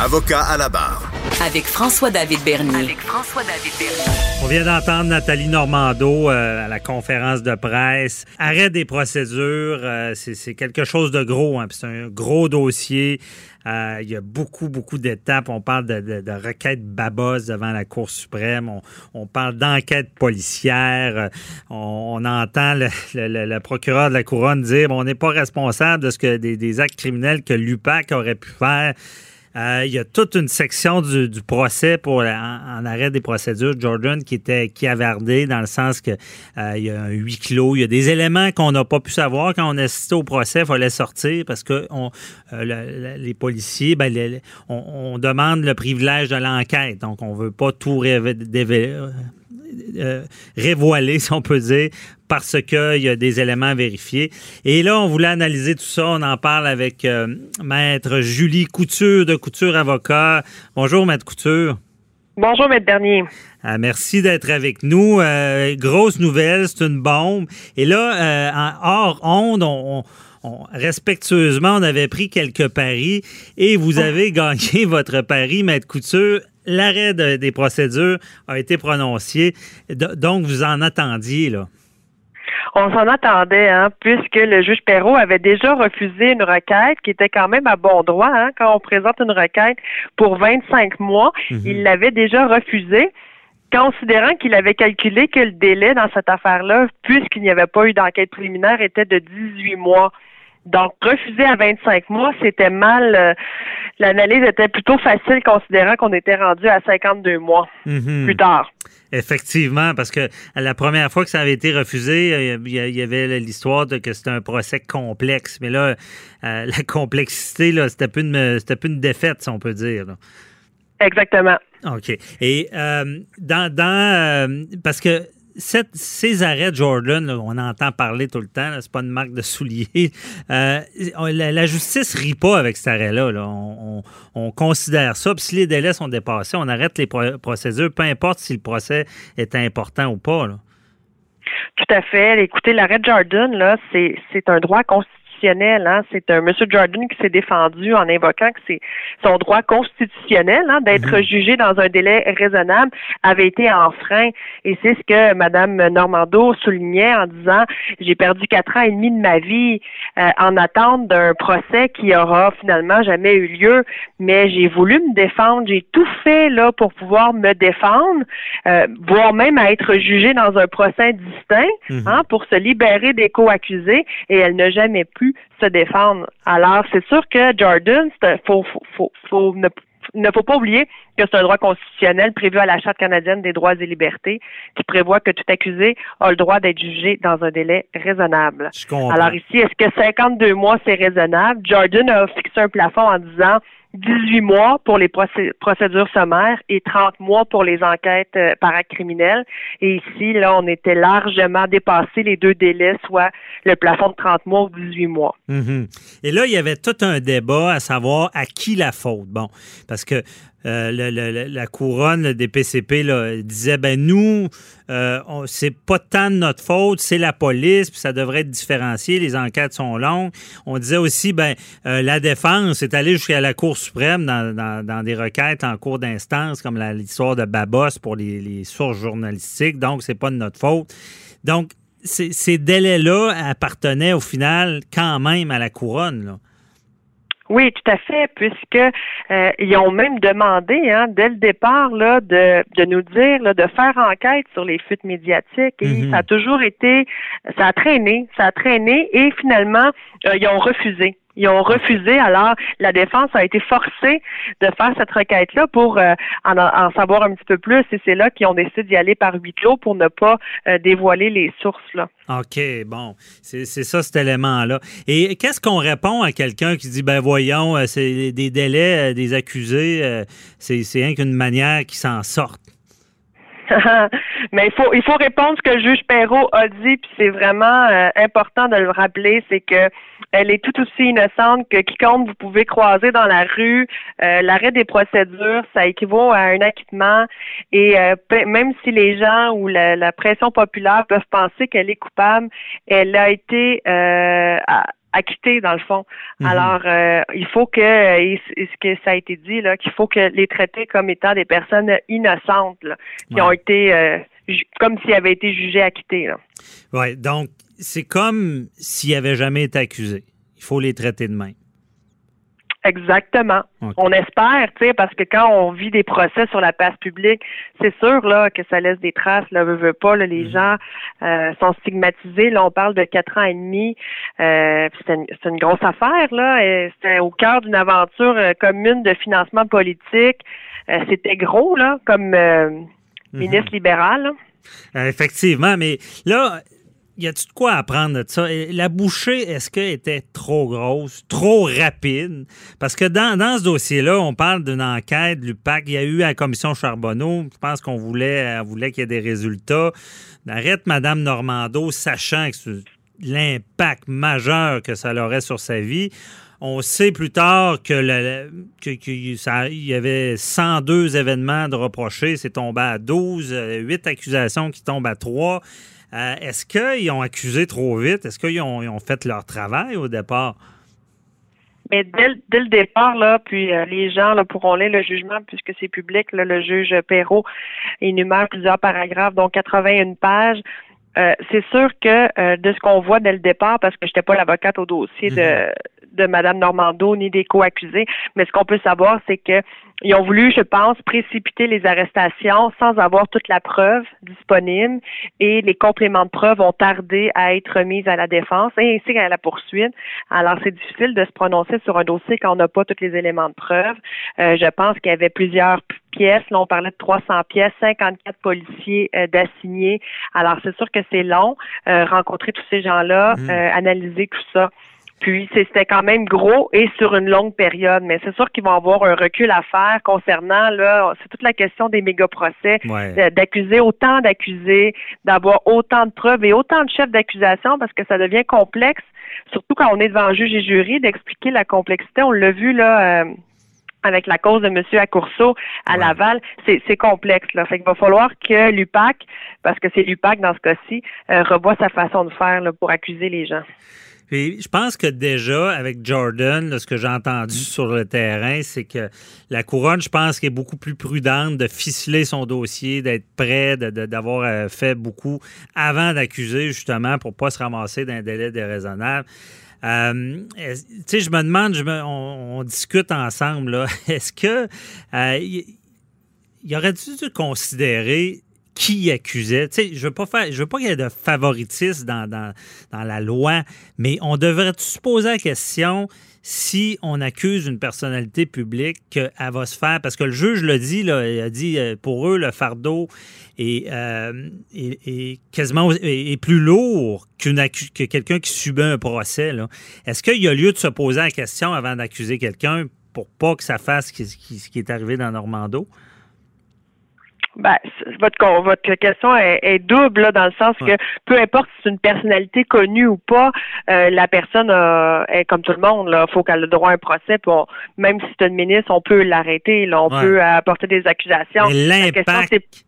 Avocat à la barre. Avec François-David Bernier. On vient d'entendre Nathalie Normando euh, à la conférence de presse. Arrêt des procédures, euh, c'est quelque chose de gros. Hein, c'est un gros dossier. Euh, il y a beaucoup, beaucoup d'étapes. On parle de, de, de requêtes babos devant la Cour suprême. On, parle d'enquête policière. On, entend le, procureur de la Couronne dire on n'est pas responsable de ce que des, des actes criminels que l'UPAC aurait pu faire. Euh, il y a toute une section du, procès pour en, arrêt des procédures, Jordan, qui était qui avardé dans le sens que euh, il y a un huis clos. Il y a des éléments qu'on n'a pas pu savoir quand on assistait au procès. Il fallait sortir parce que on, euh, les policiers, ben, on, demande le privilège de l'enquête. Donc, on veut pas tout révéler si on peut dire, parce qu'il y a des éléments à vérifier. Et là, on voulait analyser tout ça. On en parle avec euh, Maître Julie Couture de Couture Avocat. Bonjour, Maître Couture. Bonjour, Maître Bernier. Ah, merci d'être avec nous. Euh, grosse nouvelle, c'est une bombe. Et là, en hors onde, on, respectueusement, on avait pris quelques paris et vous oh. avez gagné votre pari, Maître Couture, l'arrêt des procédures a été prononcé. donc, vous en attendiez, là. On s'en attendait, hein, puisque le juge Perrault avait déjà refusé une requête qui était quand même à bon droit. Hein, quand on présente une requête pour 25 mois, mhm. il l'avait déjà refusé considérant qu'il avait calculé que le délai dans cette affaire-là, puisqu'il n'y avait pas eu d'enquête préliminaire, était de 18 mois. Donc, refuser à 25 mois, c'était mal. Euh, l'analyse était plutôt facile considérant qu'on était rendu à 52 mois mhm. plus tard. Effectivement, parce que la première fois que ça avait été refusé, euh, il y avait l'histoire de que c'était un procès complexe. Mais là, euh, la complexité, là, c'était plus une, c'était plus une défaite, si on peut dire. Exactement. OK. Et dans, dans parce que ces arrêts Jordan, on entend parler tout le temps, c'est pas une marque de soulier. Euh, la, justice rit pas avec cet arrêt-là. On, considère ça. Puis si les délais sont dépassés, on arrête les procédures, peu importe si le procès est important ou pas. Tout à fait. Écoutez, l'arrêt Jordan, c'est un droit constitutionnel Hein. C'est un Monsieur Jordan qui s'est défendu en invoquant que c'est son droit constitutionnel hein, d'être mhm. jugé dans un délai raisonnable avait été enfreint. Et c'est ce que Madame Normando soulignait en disant j'ai perdu quatre ans et demi de ma vie euh, en attente d'un procès qui aura finalement jamais eu lieu. Mais j'ai voulu me défendre, j'ai tout fait là pour pouvoir me défendre, euh, voire même à être jugé dans un procès distinct, mhm. hein, pour se libérer des co-accusés. Et elle n'a jamais pu se défendre. Alors, c'est sûr que Jordan, faut, faut, ne, ne faut pas oublier que c'est un droit constitutionnel prévu à la Charte canadienne des droits et libertés qui prévoit que tout accusé a le droit d'être jugé dans un délai raisonnable. Alors ici, est-ce que 52 mois, c'est raisonnable? Jordan a fixé un plafond en disant 18 mois pour les procédures sommaires et 30 mois pour les enquêtes euh, paracriminelles. Et ici, là, on était largement dépassé les deux délais, soit le plafond de 30 mois ou 18 mois. Mm-hmm. Et là, il y avait tout un débat à savoir à qui la faute. Bon, parce que euh, la couronne des PCP là, disait ben nous, euh, c'est pas tant de notre faute, c'est la police, puis ça devrait être différencié, les enquêtes sont longues. On disait aussi ben euh, la défense est allée jusqu'à la Cour suprême dans, des requêtes en cours d'instance, comme l'histoire de Babos pour les, sources journalistiques, donc c'est pas de notre faute. Donc, ces délais-là appartenaient au final quand même à la couronne. Oui, tout à fait, puisque euh, ils ont même demandé, hein, dès le départ, là, de, de nous dire, là, de faire enquête sur les fuites médiatiques. Et mhm. ça a toujours été, ça a traîné, ça a traîné, et finalement, euh, ils ont refusé. Ils ont refusé. Alors, la défense a été forcée de faire cette requête-là pour euh, en, savoir un petit peu plus. Et c'est là qu'ils ont décidé d'y aller par huis clos pour ne pas euh, dévoiler les sources. Là. OK, bon. C'est ça, cet élément-là. Et qu'est-ce qu'on répond à quelqu'un qui dit, ben voyons, euh, c'est des délais des accusés, c'est rien qu'une manière qu'ils s'en sortent? Mais il faut il faut répondre ce que le juge Perrault a dit, puis c'est vraiment important de le rappeler, c'est que elle est tout aussi innocente que quiconque vous pouvez croiser dans la rue. Euh, l'arrêt des procédures, ça équivaut à un acquittement. Et euh, même si les gens ou la, pression populaire peuvent penser qu'elle est coupable, elle a été euh, acquittés dans le fond. Mhm. Alors, euh, il faut que, et ce que ça a été dit là, qu'il faut que les traiter comme étant des personnes innocentes là, qui Ouais. ont été euh, comme s'ils avaient été jugés acquittés. Oui, donc c'est comme s'ils n'avaient jamais été accusés. Il faut les traiter de même. Exactement. On espère, tu sais, parce que quand on vit des procès sur la place publique, c'est sûr là que ça laisse des traces. Là, veut, veut pas. Là, les Mhm. gens euh, sont stigmatisés. Là, on parle de quatre ans et demi. Euh, c'est une, grosse affaire là. C'était au cœur d'une aventure euh, commune de financement politique. C'était gros là, comme euh, ministre libéral. là. Effectivement, mais là, y a-tu de quoi apprendre de ça? La bouchée, est-ce qu'elle était trop grosse, trop rapide? Parce que dans, dans ce dossier-là, on parle d'une enquête, l'UPAC. Il y a eu à la commission Charbonneau, je pense qu'on voulait, qu'il y ait des résultats. Arrête Mme Normando, sachant que l'impact majeur que ça aurait sur sa vie. On sait plus tard que, y avait 102 événements de reprochés, c'est tombé à 12, euh, 8 accusations qui tombent à 3. Euh, Est-ce qu'ils ont accusé trop vite? Est-ce qu'ils ont, fait leur travail au départ? Mais dès, le- dès le départ, là, puis euh, les gens pourront lire le jugement puisque c'est public. Le juge Perrault énumère plusieurs paragraphes, dont 81 pages. Euh, c'est sûr que euh, de ce qu'on voit dès le départ, parce que je n'étais pas l'avocate au dossier de, de Mme Normando ni des co-accusés, mais ce qu'on peut savoir, c'est que ils ont voulu, je pense, précipiter les arrestations sans avoir toute la preuve disponible et les compléments de preuve ont tardé à être mis à la défense et ainsi qu'à la poursuite. Alors, c'est difficile de se prononcer sur un dossier quand on n'a pas tous les éléments de preuve. Euh, je pense qu'il y avait plusieurs pièces. Là, on parlait de 300 pièces, 54 policiers euh, d'assignés. Alors, c'est sûr que c'est long, euh, rencontrer tous ces gens-là, Mhm. euh, analyser tout ça. Puis c'est- c'était quand même gros et sur une longue période, mais c'est sûr qu'ils vont avoir un recul à faire concernant là, c'est toute la question des méga procès, Ouais. d'accuser autant d'accusés, d'avoir autant de preuves et autant de chefs d'accusation parce que ça devient complexe, surtout quand on est devant juge et jury, d'expliquer la complexité. On l'a vu là. euh, avec la cause de M. Accourceau à Ouais. Laval, c'est c'est complexe. Là. Fait qu'il va falloir que l'UPAC, parce que c'est l'UPAC dans ce cas-ci, euh, revoie sa façon de faire là, pour accuser les gens. Puis, je pense que déjà, avec Jordan, là, ce que j'ai entendu sur le terrain, c'est que la couronne, je pense qu'elle est beaucoup plus prudente de ficeler son dossier, d'être prêt, de- de- d'avoir euh, fait beaucoup avant d'accuser, justement, pour pas se ramasser d'un délai déraisonnable. Euh, tu sais, je me demande, je me- on, on discute ensemble, là, est-ce que euh, il il aurait dû considérer qui accusait. Tu sais, je veux pas veux pas qu'il y ait de favoritisme dans, dans, la loi, mais on devrait se poser la question si on accuse une personnalité publique qu'elle va se faire, parce que le juge l'a dit, il a dit euh, pour eux, le fardeau est, euh, quasiment est, plus lourd qu'une que quelqu'un qui subit un procès. Est-ce qu'il y a lieu de se poser la question avant d'accuser quelqu'un pour pas que ça fasse ce qui est arrivé dans Normando? Ben, votre, con- votre question est, est double là, dans le sens que peu importe si c'est une personnalité connue ou pas, euh, la personne euh, est comme tout le monde. Il faut qu'elle ait le droit à un procès. Puis on- même si c'est une ministre, on peut l'arrêter. là, On Ouais. peut apporter des accusations. L'impact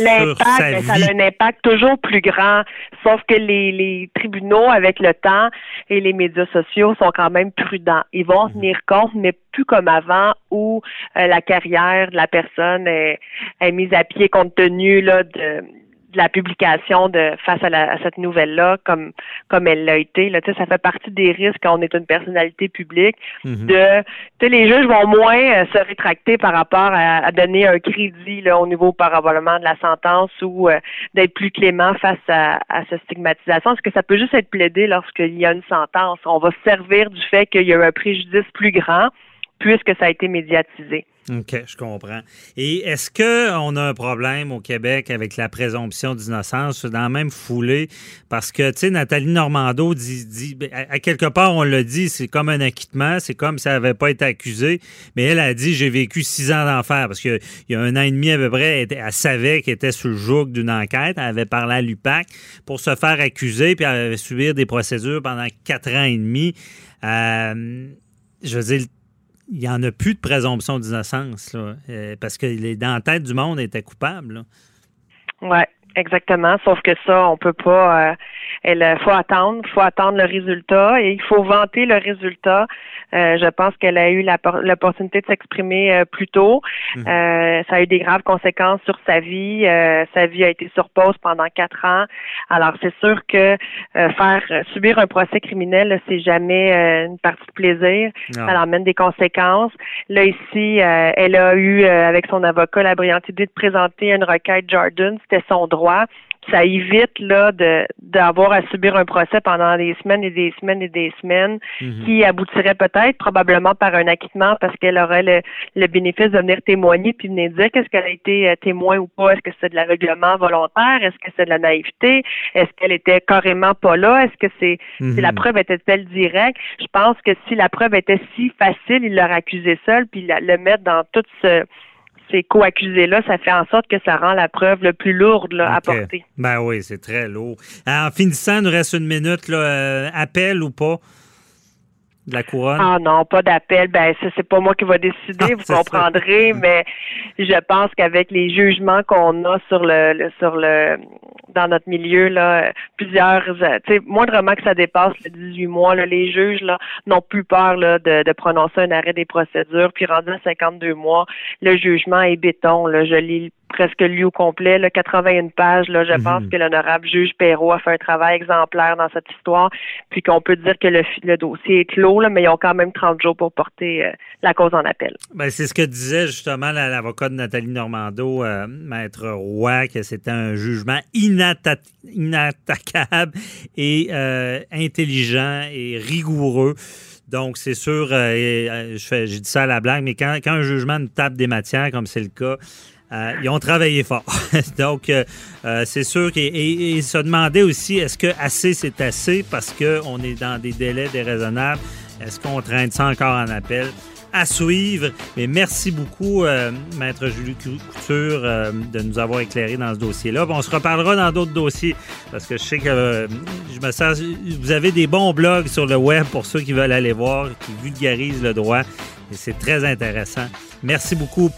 L'impact, ben, ça a un impact toujours plus grand. Sauf que les, les tribunaux, avec le temps et les médias sociaux, sont quand même prudents. Ils vont Mhm. tenir compte, mais plus comme avant, où euh, la carrière de la personne est, est mise à pied compte tenu là, de, de la publication de face à, la- à cette nouvelle-là, comme comme elle l'a été. Là, Tu sais, ça fait partie des risques quand on est une personnalité publique Mhm. de tu sais, les juges vont moins euh, se rétracter par rapport à, à donner un crédit là, au niveau probablement de la sentence ou euh, d'être plus clément face à, à cette stigmatisation. Parce que ça peut juste être plaidé lorsqu'il y a une sentence? On va se servir du fait qu'il y a eu un préjudice plus grand puisque ça a été médiatisé. OK, je comprends. Et est-ce qu'on a un problème au Québec avec la présomption d'innocence dans la même foulée? Parce que, tu sais, Nathalie Normando dit, dit ben, à, quelque part, on l'a dit, c'est comme un acquittement, c'est comme si elle n'avait pas été accusée, mais elle a dit, j'ai vécu six ans d'enfer, parce qu'il y a un an et demi à peu près, elle savait qu'elle était sous le joug d'une enquête, elle avait parlé à l'UPAC pour se faire accuser, puis elle avait subir des procédures pendant quatre ans et demi. Euh, je veux dire, il n'y en a plus de présomption d'innocence, euh, parce que les, dans la tête du monde, était coupable. Ouais. Exactement, sauf que ça, on peut pas. Euh, il faut attendre, faut attendre le résultat et il faut vanter le résultat. Euh, je pense qu'elle a eu l'opportunité de s'exprimer euh, plus tôt. Mhm. ça a eu des graves conséquences sur sa vie. sa vie a été sur pause pendant quatre ans. Alors c'est sûr que faire subir un procès criminel, c'est jamais une partie de plaisir. Ça amène des conséquences. Là ici, elle a eu avec son avocat la brillante idée de présenter une requête Jordan. C'était son droit ça évite là de d'avoir à subir un procès pendant des semaines et des semaines et des semaines mhm. qui aboutirait peut-être probablement par un acquittement parce qu'elle aurait le, bénéfice de venir témoigner puis venir dire qu'est-ce qu'elle a été euh, témoin ou pas. Est-ce que c'est de l'aveuglement volontaire? Est-ce que c'est de la naïveté? Est-ce qu'elle était carrément pas là? Est-ce que c'est si la mhm. preuve était-elle directe? Je pense que si la preuve était si facile il l'aurait accusé seul puis le mettre dans tout ce ces co-accusés-là, ça fait en sorte que ça rend la preuve le plus lourde à porter. Ben oui, c'est très lourd. En finissant, il nous reste une minute. Là, euh, appel ou pas? De la couronne? Ah non, pas d'appel. Ben ça, c'est pas moi qui va décider, vous comprendrez, mais je pense qu'avec les jugements qu'on a sur le, sur le dans notre milieu, là, plusieurs tu sais, moindrement que ça dépasse les 18 mois, là, les juges là, n'ont plus peur là, de, de prononcer un arrêt des procédures. Puis rendu à 52 mois, le jugement est béton. Là, je lis presque lu au complet, là, 81 pages. Là, je pense mhm. que l'honorable juge Perrault a fait un travail exemplaire dans cette histoire, puis qu'on peut dire que le, le dossier est clos, là, mais ils ont quand même 30 jours pour porter euh, la cause en appel. Ben, c'est ce que disait justement l'avocat de Nathalie Normando, euh, Maître Roy, que c'était un jugement inattaquable et euh, intelligent et rigoureux. Donc, c'est sûr, j'ai dit ça à la blague, mais quand, quand un jugement ne tape des matières, comme c'est le cas, euh, ils ont travaillé fort. Donc, euh, euh, c'est sûr qu'ils se demandaient aussi est-ce que assez c'est assez parce qu'on est dans des délais déraisonnables? Est-ce qu'on traîne ça encore en appel? À suivre. Mais merci beaucoup, Maître Julie Couture, de nous avoir éclairé dans ce dossier-là. on se reparlera dans d'autres dossiers parce que je sais que je me sens. Vous avez des bons blogs sur le web pour ceux qui veulent aller voir, qui vulgarisent le droit. Et c'est très intéressant. Merci beaucoup.